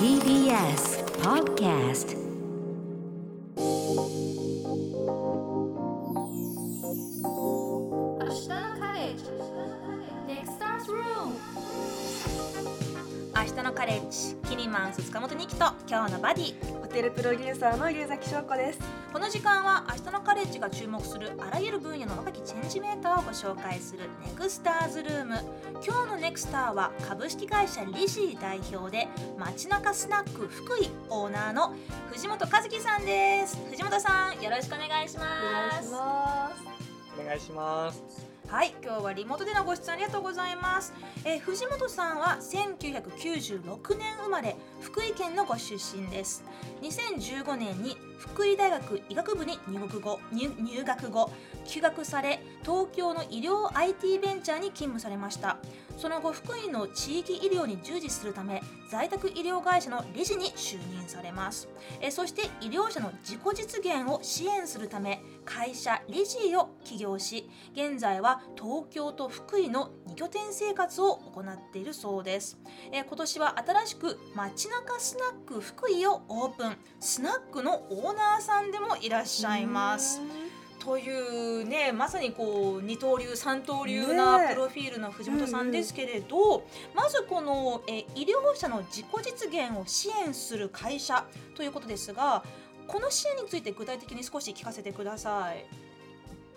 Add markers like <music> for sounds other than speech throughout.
TBS Podcast ジキニマンス塚本二木と今日のバディホテルプロデューサーの龍崎翔子です。この時間は明日のカレッジが注目するあらゆる分野の若きチェンジメーターをご紹介するネクスターズルーム今日のネクスターは株式会社リシー代表で街中スナック福井オーナーの藤本和樹さんです藤本さんよろしくお願いしおます願いします。お願いします。はい、今日はリモートでのご出演ありがとうございます。えー藤本さんは1996年生まれ、福井県のご出身です。2015年に福井大学医学部に入学後、入入学後、休学され、東京の医療 IT ベンチャーに勤務されました。その後、福井の地域医療に従事するため、在宅医療会社の理事に就任されます。えそして医療者の自己実現を支援するため、会社理事を起業し、現在は東京と福井の2拠点生活を行っているそうです、え今年は新しく街中スナック福井をオープン。スナックのオーナーさんでもいらっしゃいます。というねまさにこう二刀流三刀流なプロフィールの藤本さんですけれど、まずこの、えー医療者の自己実現を支援する会社ということですがこの支援について具体的に少し聞かせてください。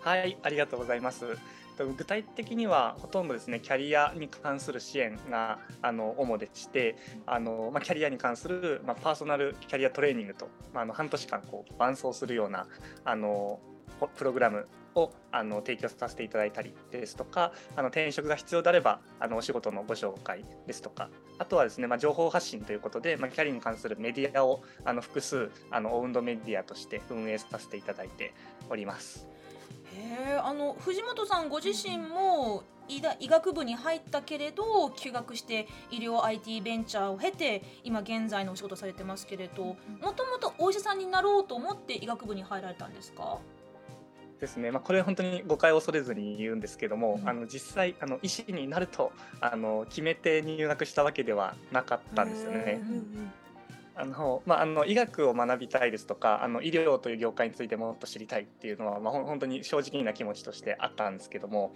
はい、ありがとうございます。と具体的にはほとんどですねキャリアに関する支援があの主でしてあの、まあ、キャリアに関する、まあ、パーソナルキャリアトレーニングと、まあ、あの半年間こう伴走するようなあのポプログラムをあの提供させていただいたりですとかあの転職が必要であればあのお仕事のご紹介ですとかあとはですね、まあ、情報発信ということで、まあ、キャリアに関するメディアをあの複数あのオウンドメディアとして運営させていただいております。へえあの藤本さんご自身も医大医学部に入ったけれど休学して医療 IT ベンチャーを経て今現在のお仕事されてますけれどもともとお医者さんになろうと思って医学部に入られたんですか？ですね、まあ、これ本当に誤解を恐れずに言うんですけども、うん。あの実際あの医師になるとあの決めて入学したわけではなかったんですよね。あのまあ、あの医学を学びたいですとかあの医療という業界についてもっと知りたいっていうのは、まあ、本当に正直な気持ちとしてあったんですけども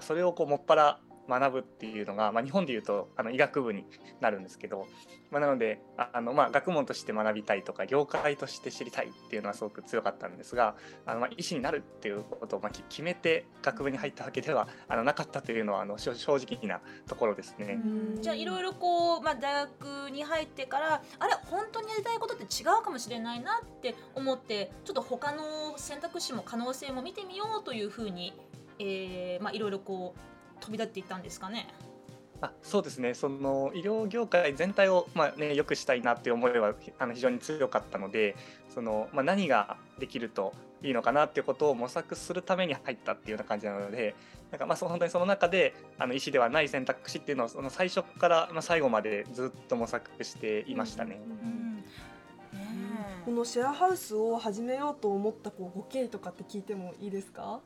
それをこうもっぱら学ぶっていうのが、まあ、日本でいうとあの医学部になるんですけど、まあ、なのでああの、まあ、学問として学びたいとか業界として知りたいっていうのはすごく強かったんですがあの、まあ、医師になるっていうことを、まあ、き決めて学部に入ったわけではあのなかったというのはあの正正直なところですね。じゃあいろいろこう、まあ、大学に入ってからあれ本当にやりたいことって違うかもしれないなって思ってちょっと他の選択肢も可能性も見てみようというふうに、えーまあ、いろいろこう飛び立っていったんですかね？あそうですねその医療業界全体を、まあね、良くしたいなっていう思いはあの非常に強かったのでその、まあ、何ができるといいのかなっていうことを模索するために入ったっていうような感じなのでなんかまあそう本当にその中であの医師ではない選択肢っていうのをその最初からまあ最後までずっと模索していましたね。うんねえこのシェアハウスを始めようと思ったこうご経緯とかって聞いてもいいですか？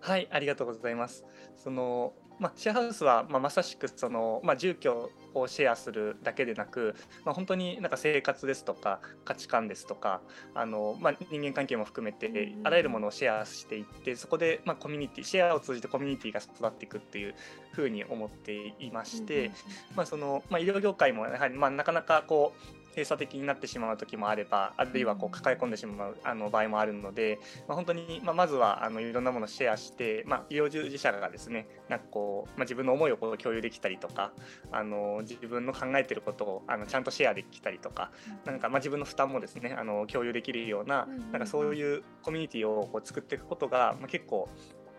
はい、ありがとうございます。そのまあ、シェアハウスは、まあ、まさしくその、まあ、住居をシェアするだけでなく、まあ、本当になんか生活ですとか価値観ですとかあの、まあ、人間関係も含めてあらゆるものをシェアしていってそこで、まあ、コミュニティシェアを通じてコミュニティが育っていくっていうふうに思っていまして、まあそのまあ、医療業界もやはり、まあ、なかなかこう閉鎖的になってしまう時もあればあるいはこう抱え込んでしまうあの場合もあるので、まあ、本当に、まあ、まずはあのいろんなものをシェアして、まあ、医療従事者がですねなんかこう、まあ、自分の思いをこう共有できたりとかあの自分の考えてることをあのちゃんとシェアできたりとかなんかまあ自分の負担もですねあの共有できるようななんかそういうコミュニティをこう作っていくことが、まあ、結構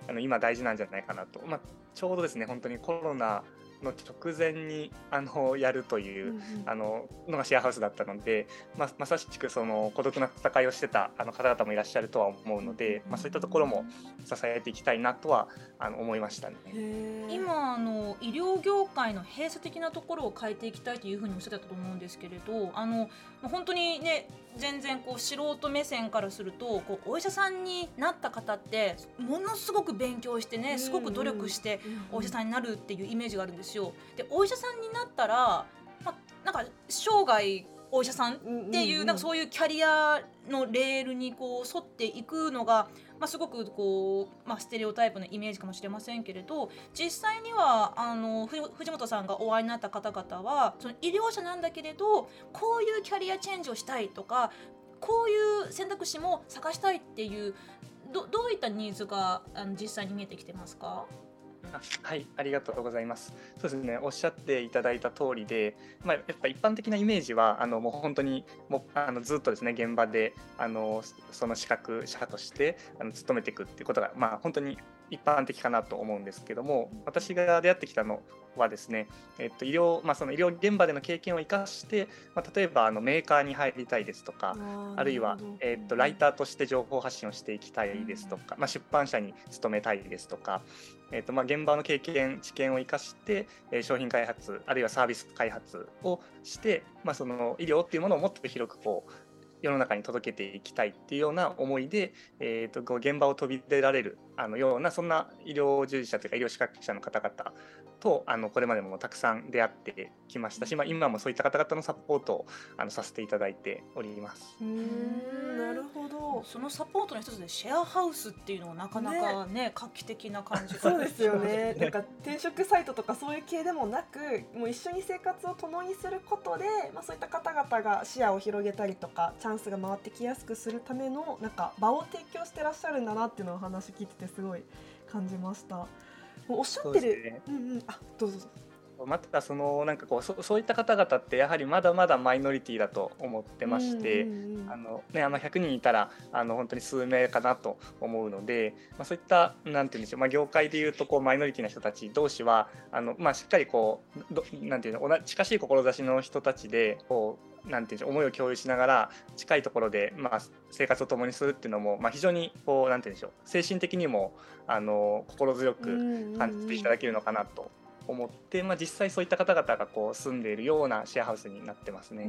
あの今大事なんじゃないかなと、まあ、ちょうどですね本当にコロナの直前にあのやるという、あののがシェアハウスだったので、まあ、まさしくその孤独な戦いをしてたあの方々もいらっしゃるとは思うので、まあ、そういったところも支えていきたいなとはあの思いましたね。今あの医療業界の閉鎖的なところを変えていきたいというふうにおっしゃってたと思うんですけれどあのまあ本当にね全然こう素人目線からするとこうお医者さんになった方ってものすごく勉強してねすごく努力してお医者さんになるっていうイメージがあるんですよ。でお医者さんになったらなんか生涯お医者さんっていう,、なんかそういうキャリアのレールにこう沿っていくのが、まあ、すごくこう、まあ、ステレオタイプのイメージかもしれませんけれど実際にはあのふ藤本さんがお会いになった方々はその医療者なんだけれどこういうキャリアチェンジをしたいとかこういう選択肢も探したいっていうどどういったニーズがあの実際に見えてきてますか？あはい、ありがとうございます。そうですね、おっしゃっていただいた通りで、まあ、やっぱ一般的なイメージは、あのもう本当にもうあのずっとですね、現場であのその資格者としてあの勤めていくっていうことが、まあ、本当に一般的かなと思うんですけども、私が出会ってきたのはですね、えっと医療まあ、その医療現場での経験を生かして、まあ、例えばあのメーカーに入りたいですとか、あるいは、えー、とライターとして情報発信をしていきたいですとか、まあ、出版社に勤めたいですとか、えーとまあ、現場の経験知見を生かして、えー商品開発あるいはサービス開発をして、まあ、その医療っていうものをもっと広くこう世の中に届けていきたいっていうような思いで、えー、とこう現場を飛び出られるあのようなそんな医療従事者というか医療資格者の方々とあのこれまでもたくさん出会ってきましたし、まあ、今もそういった方々のサポートをあのさせていただいております。うーんなるほど。そのサポートの一つでシェアハウスっていうのはなかなかね画期的な感じがそうですよね。なんか転職サイトとかそういう系でもなく、もう一緒に生活を共にすることで、まあそういった方々が視野を広げたりとか、チャンスが回ってきやすくするためのなんか場を提供してらっしゃるんだなっていうのをお話聞いててすごい感じました。おっしゃってる、そうねうんうん、あどうぞ。またそのなんかこうそそういった方々ってやはりまだまだマイノリティだと思ってまして、あのね、あの100人いたらあの本当に数名かなと思うので、まあ、そういったなんて言うんでしょう、まあ、業界でいうとこうマイノリティな人たち同士はあの、まあ、しっかりこうどなんていうの同じ近しい志の人たちでこうなんていうんでしょう思いを共有しながら近いところで、まあ、生活を共にするっていうのも、まあ、非常にこうなんていうんでしょう精神的にもあの心強く感じていただけるのかなと思って、まあ、実際そういった方々がこう住んでいるようなシェアハウスになってますね。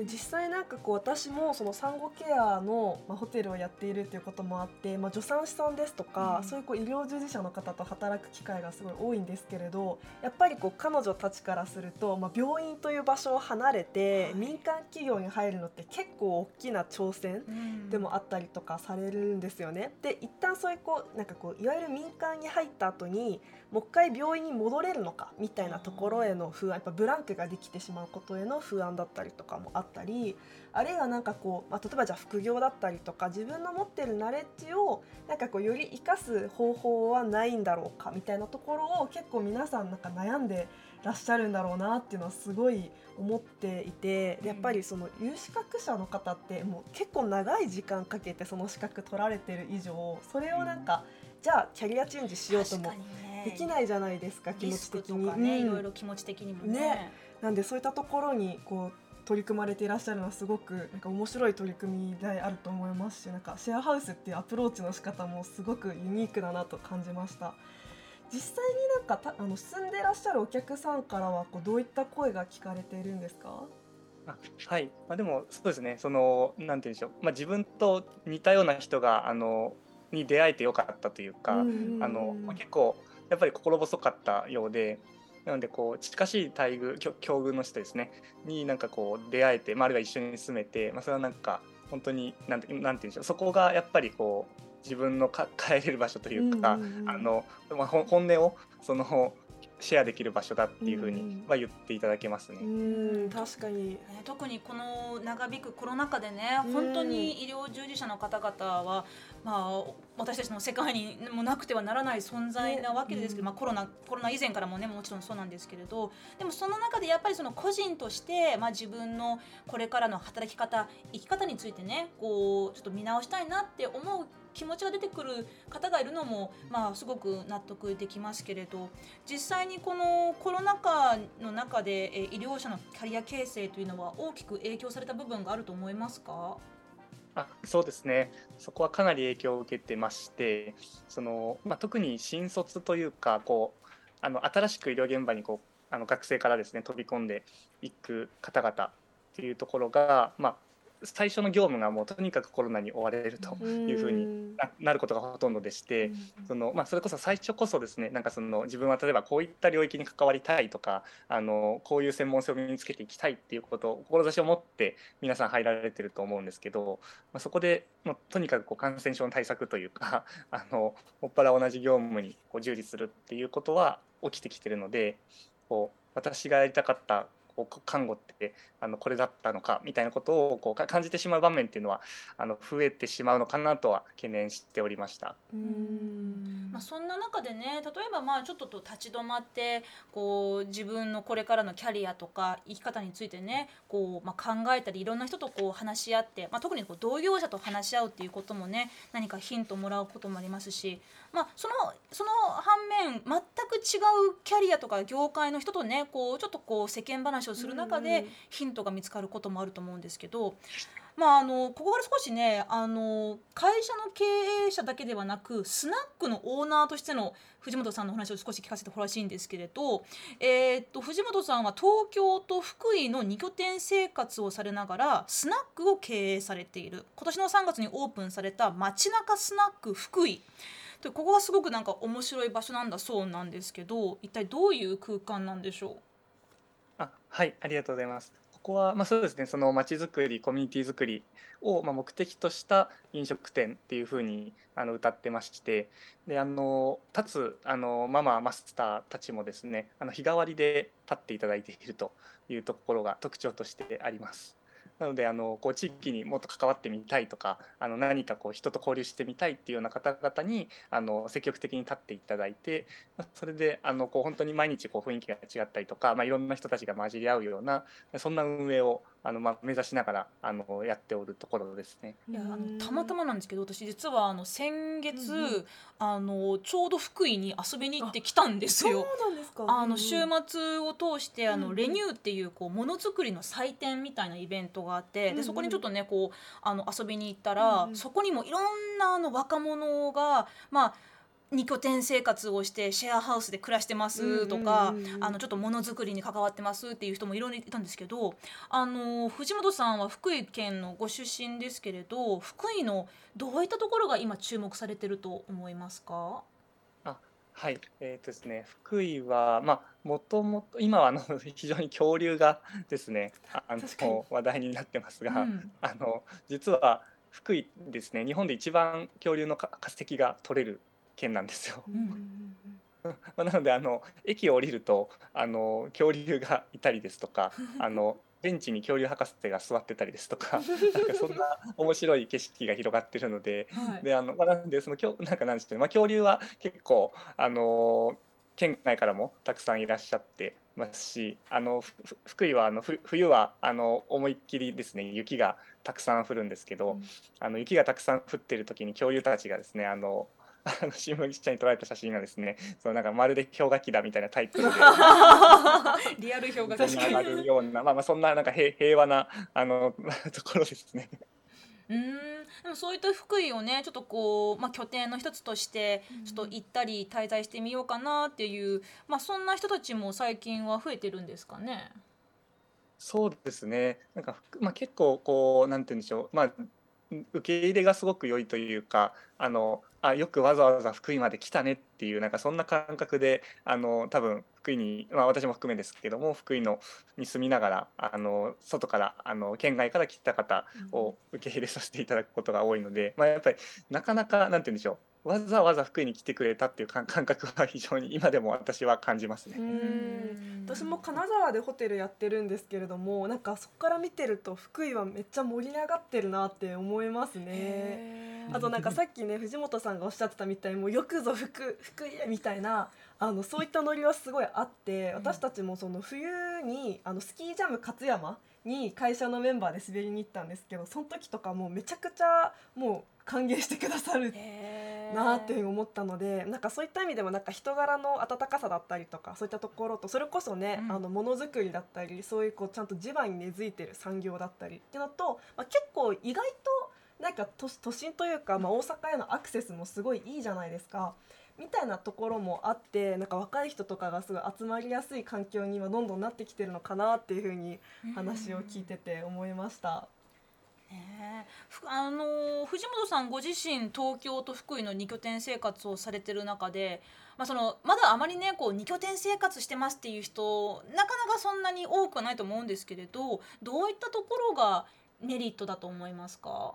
で実際なんかこう私もその産後ケアの、まあ、ホテルをやっているっていうこともあって、まあ、助産師さんですとか、うん。そういうこう医療従事者の方と働く機会がすごい多いんですけれどやっぱりこう彼女たちからすると、まあ、病院という場所を離れて、はい。民間企業に入るのって結構大きな挑戦うん。でもあったりとかされるんですよね。で一旦そういうこうなんかこういわゆる民間に入った後にもう一回病院に戻れるのかみたいなところへの不安やっぱブランクができてしまうことへの不安だったりとかもあったりあるいはなんかこう、まあ、例えばじゃあ副業だったりとか自分の持ってるナレッジをなんかこうより生かす方法はないんだろうかみたいなところを結構皆さんなんか悩んでらっしゃるんだろうなっていうのはすごい思っていてでやっぱりその有資格者の方ってもう結構長い時間かけてその資格取られてる以上それをなんか、じゃあキャリアチェンジしようともできないじゃないですか気持ち的に。ね、うん。いろいろ気持ち的にもね。ね。なんでそういったところにこう取り組まれていらっしゃるのはすごくなんか面白い取り組みであると思いますしなんかシェアハウスっていうアプローチの仕方もすごくユニークだなと感じました。実際になんかたあの住んでらっしゃるお客さんからはこうどういった声が聞かれているんですか？あはい、まあ、でもそうですね。そのなんて言うんでしょう、まあ、自分と似たような人があのに出会えてよかったというか、あのまあ結構やっぱり心細かったようでなのでこう近しい待遇境境遇の人ですね。になんかこう出会えて、まあ、あるいは一緒に住めて、まあ、それはなんか本当になんてなんて言うんでしょう。そこがやっぱりこう自分のか帰れる場所というか、うんうんうんあのまあ、本音をそのシェアできる場所だっていうふうには言っていただけますね。うん確かに。ね特にこの長引くコロナ禍でね、うん。本当に医療従事者の方々は、まあ、私たちの世界にもなくてはならない存在なわけですけど、ねまあ、コロナコロナ以前からもねもちろんそうなんですけれどでもその中でやっぱりその個人として、まあ、自分のこれからの働き方生き方についてねこうちょっと見直したいなって思う気持ちが出てくる方がいるのも、まあ、すごく納得できますけれど実際にこのコロナ禍の中で、医療者のキャリア形成というのは大きく影響された部分があると思いますか？あそうですね。そこはかなり影響を受けてましてその、まあ、特に新卒というかこうあの新しく医療現場にこうあの学生からですね飛び込んでいく方々っていうところが、まあ、最初の業務がもうとにかくコロナに追われるというふうにななることがほとんどでして、そのまあ、それこそ最初こそですねなんかその自分は例えばこういった領域に関わりたいとかあのこういう専門性を身につけていきたいっていうことを志を持って皆さん入られてると思うんですけど、まあ、そこでもうとにかくこう感染症の対策というか <laughs> あのもっぱら同じ業務にこう従事するっていうことは起きてきてるのでこう私がやりたかったこう看護ってあのこれだったのかみたいなことをこうか感じてしまう場面っていうのはあの増えてしまうのかなとは懸念しておりました。うんまあ、そんな中でね例えばまあちょっとと立ち止まってこう自分のこれからのキャリアとか生き方についてねこう、まあ、考えたりいろんな人とこう話し合って、まあ、特にこう同業者と話し合うっていうこともね何かヒントもらうこともありますし、まあ、そのその反面全く違うキャリアとか業界の人とねこうちょっとこう世間話をする中でヒントが見つかることもあると思うんですけど。まあ、あのここから少しねあの会社の経営者だけではなくスナックのオーナーとしての藤本さんのお話を少し聞かせてほしいんですけれど、えーっと藤本さんは東京と福井の2拠点生活をされながらスナックを経営されている今年の3月にオープンされた街中スナック福井でここがすごくなんか面白い場所なんだそうなんですけど一体どういう空間なんでしょう？あはいありがとうございます。ここは、まあ、そうですねその街づくりコミュニティづくりを、まあ、目的とした飲食店っていうふうにあの歌ってましてであの立つあのマママスターたちもですねあの日替わりで立っていただいているというところが特徴としてあります。なのであのこう地域にもっと関わってみたいとかあの何かこう人と交流してみたいっていうような方々にあの積極的に立っていただいてそれであのこう本当に毎日こう雰囲気が違ったりとか、まあ、いろんな人たちが混じり合うようなそんな運営をあの、まあ、目指しながらあのやっておるところですね。ういやあのたまたまなんですけど私実はあの先月、うんうん。あのちょうど福井に遊びに行ってきたんですそうよ。なんですか。あの週末を通してあうんうん。のレニューっていうこうものづくりの祭典みたいなイベントがあってうんうん。でそこにちょっとねこうあの遊びに行ったらうんうん。そこにもいろんなあの若者がまあ二拠点生活をしてシェアハウスで暮らしてますとか、あのちょっとものづくりに関わってますっていう人もいろいろいたんですけどあの藤本さんは福井県のご出身ですけれど福井のどういったところが今注目されてると思いますか？はい、えーとですね、福井は、まあ、もともと今はあの <laughs> 非常に恐竜がですねあの話題になってますが、うん。あの実は福井ですね日本で一番恐竜のか化石が取れる県なんですよ。うん <laughs> なのであの駅を降りるとあの恐竜がいたりですとか <laughs> あのベンチに恐竜博士が座ってたりですとか <laughs> なんかそんな面白い景色が広がってるのではい。であの、まあ、なんでそのなんかなんですけど、まあ、恐竜は結構あの県外からもたくさんいらっしゃってますしあの福井はあのふ冬はあの思いっきりですね雪がたくさん降るんですけど、うん。あの雪がたくさん降ってる時に恐竜たちがですねあのあの新聞記者に撮られた写真がですねそのなんかまるで氷河期だみたいなタイプで <laughs> リアル表上現がるようなまあまあそんななんか平平和なあの <laughs> ところですね。うーんでもそういった福井をねちょっとこう、まあ、拠点の一つとしてちょっと行ったり滞在してみようかなっていう、まあ、そんな人たちも最近は増えてるんですかね？そうですね。なんか、ふまあ、結構こうなんて言うんでしょう。まあ受け入れがすごく良いというか、あのあよくわざわざ福井まで来たねっていうなんかそんな感覚で、あの多分福井にまあ私も含めですけども福井のに住みながらあの外からあの県外から来た方を受け入れさせていただくことが多いので、まあやっぱりなかなかなんて言うんでしょう。わざわざ福井に来てくれたっていう感 <laughs> 感覚は非常に今でも私は感じますね。うん私も金沢でホテルやってるんですけれどもなんかそこから見てると福井はめっちゃ盛り上がってるなって思いますね。あとなんかさっきね藤本さんがおっしゃってたみたいにもうよくぞ福福井へみたいなあのそういったノリはすごいあって私たちもその冬にあのスキージャム勝山に会社のメンバーで滑りに行ったんですけどその時とかもうめちゃくちゃもう歓迎してくださるなって思ったのでなんかそういった意味でもなんか人柄の温かさだったりとかそういったところとそれこそね、うんあのものづくりだったりそういうこうちゃんと地場に根付いてる産業だったりっていうのと、まあ、結構意外となんか都都心というか、まあ、大阪へのアクセスもすごいいいじゃないですか。みたいなところもあってなんか若い人とかがすごい集まりやすい環境に今どんどんなってきてるのかなっていうふうに話を聞いてて思いました。ふあのー藤本さんご自身東京と福井の2拠点生活をされてる中で、まあ、そのまだあまりねこう2拠点生活してますっていう人なかなかそんなに多くはないと思うんですけれどどういったところがメリットだと思いますか？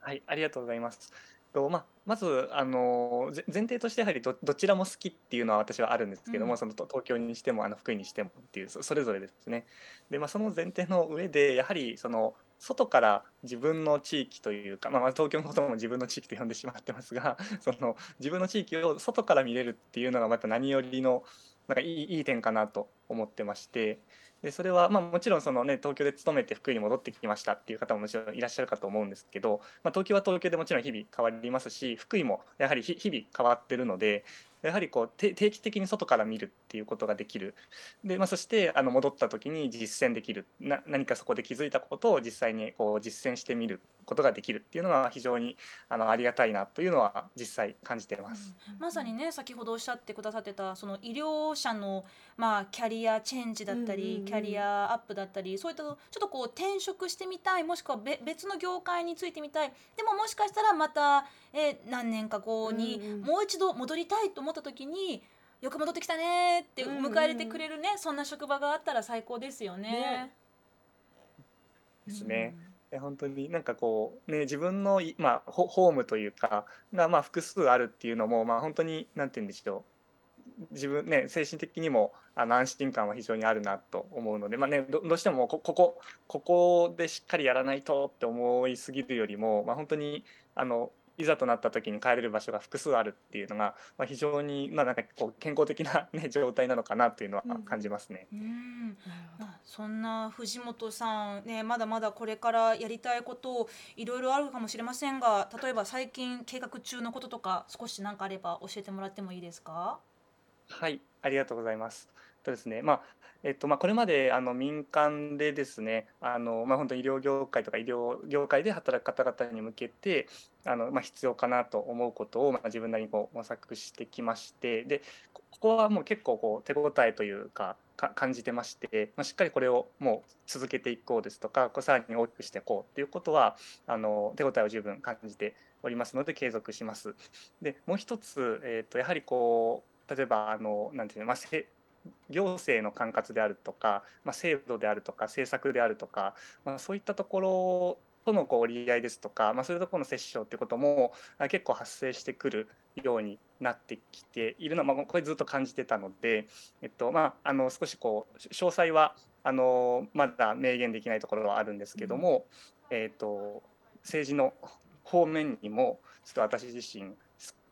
はい、ありがとうございます。とまあ、まずあのぜ前提としてやはりどどちらも好きっていうのは私はあるんですけども、うんそのと東京にしてもあの福井にしてもっていうそそれぞれですね。で、まあ、その前提の上でやはりその外から自分の地域というか、まあ、ま東京のことも自分の地域と呼んでしまってますが <laughs> その自分の地域を外から見れるっていうのがまた何よりのなんかいいいい点かなと思ってましてでそれはまあもちろんその、ね、東京で勤めて福井に戻ってきましたっていう方ももちろんいらっしゃるかと思うんですけど、まあ、東京は東京でもちろん日々変わりますし福井もやはり日々変わってるのでやはりこう定定期的に外から見るっていうことができる。で、まあ、そしてあの戻った時に実践できる。な何かそこで気づいたことを実際にこう実践してみることができるっていうのは非常にあのありがたいなというのは実際感じています。まさにね先ほどおっしゃってくださってたその医療者の、まあ、キャリアチェンジだったり、うんうんうん。キャリアアップだったりそういったちょっとこう転職してみたいもしくはべ別の業界についてみたい。でももしかしたらまた、えー何年か後にもう一度戻りたいと思った時によく戻ってきたねって迎え入れてくれるね、そんな職場があったら最高ですよね。ね。ですね。え本当になんかこうね自分のい、まあ、ホホームというかがまあ複数あるっていうのもまあ本当になんて言うんでしょう。自分ね精神的にもあの安心感は非常にあるなと思うのでまあねどどうしてもこここここでしっかりやらないとって思いすぎるよりもまあ本当にあのいざとなった時に帰れる場所が複数あるっていうのが、まあ、非常にまあなんかこう健康的な、ね、<laughs> 状態なのかなというのはうん感じますね。うんまあそんな藤本さんねまだまだこれからやりたいこといろいろあるかもしれませんが例えば最近計画中のこととか少し何かあれば教えてもらってもいいですか？はい、ありがとうございます。とですね、まあえっとまあ、これまであの民間でですねあの、まあ、本当医療業界とか医療業界で働く方々に向けてあの、まあ、必要かなと思うことを、まあ、自分なりにこう模索してきましてでここはもう結構こう手応えというかか感じてまして、まあ、しっかりこれをもう続けていこうですとかこうさらに大きくしていこうっていうことはあの手応えを十分感じておりますので継続します。でもう一つ、えー、とやはりこう例えばあのなんていうの、まあ、せ行政の管轄であるとか、まあ、制度であるとか政策であるとか、まあ、そういったところとのこう折り合いですとか、まあ、そういうところの折衝っていうこともあ結構発生してくるようになってきているのは、まあ、これずっと感じてたので、えっとまあ、あの少しこう詳細はあのまだ明言できないところはあるんですけども、えっと政治の方面にもちょっと私自身す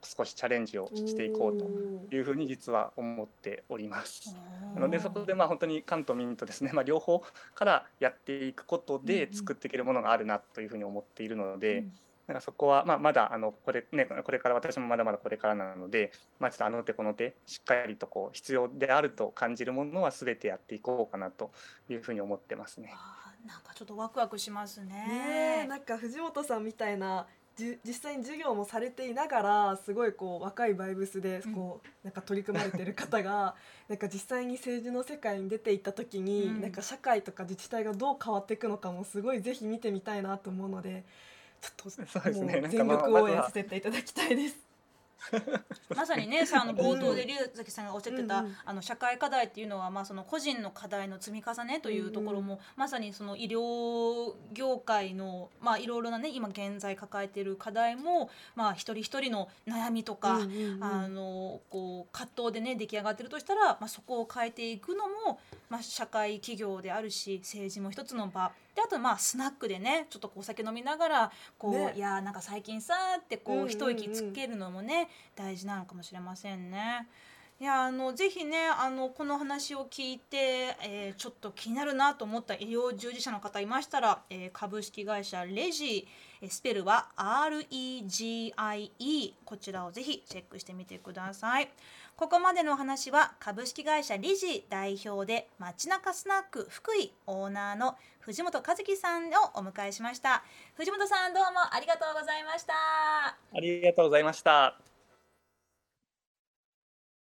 少しチャレンジをしていこうとというふうに実は思っております。なのでそこでまあ本当に関と民とですね、<laughs> まあ、両方からやっていくことで作っていけるものがあるなというふうに思っているので、うん。なんかそこはまあまだあのこれ,、ね、これから私もまだまだこれからなので、まあ、ちょっとあの手この手しっかりとこう必要であると感じるものは全てやっていこうかなというふうに思ってますね。なんかちょっとワクワクしますね。ねえなんか藤本さんみたいなじ実際に授業もされていながらすごいこう若いバイブスでこう、なんか取り組まれてる方が <laughs> なんか実際に政治の世界に出ていった時に、うん。なんか社会とか自治体がどう変わっていくのかもすごいぜひ見てみたいなと思うのでちょっともう全力応援させていただきたいです。<laughs> まさにねさあの冒頭で龍崎さんがおっしゃってた、うんうん。あの社会課題っていうのは、まあ、その個人の課題の積み重ねというところも、まさにその医療業界の、まあ、いろいろなね今現在抱えている課題も、まあ、一人一人の悩みとか、うんうんうん。あのこう葛藤でね出来上がってるとしたら、まあ、そこを変えていくのも、まあ、社会企業であるし政治も一つの場であとまあスナックでねちょっとこうお酒飲みながらこう、ねいやーなんか最近さーってこう、一息つけるのもね大事なのかもしれませんね。いやあのぜひねあのこの話を聞いて、えーちょっと気になるなと思った医療従事者の方いましたら、えー株式会社レジえースペルは REGIE こちらをぜひチェックしてみてください。ここまでのお話は株式会社理事代表で街中スナック福井オーナーの藤本和樹さんをお迎えしました藤本さんどうもありがとうございましたありがとうございました。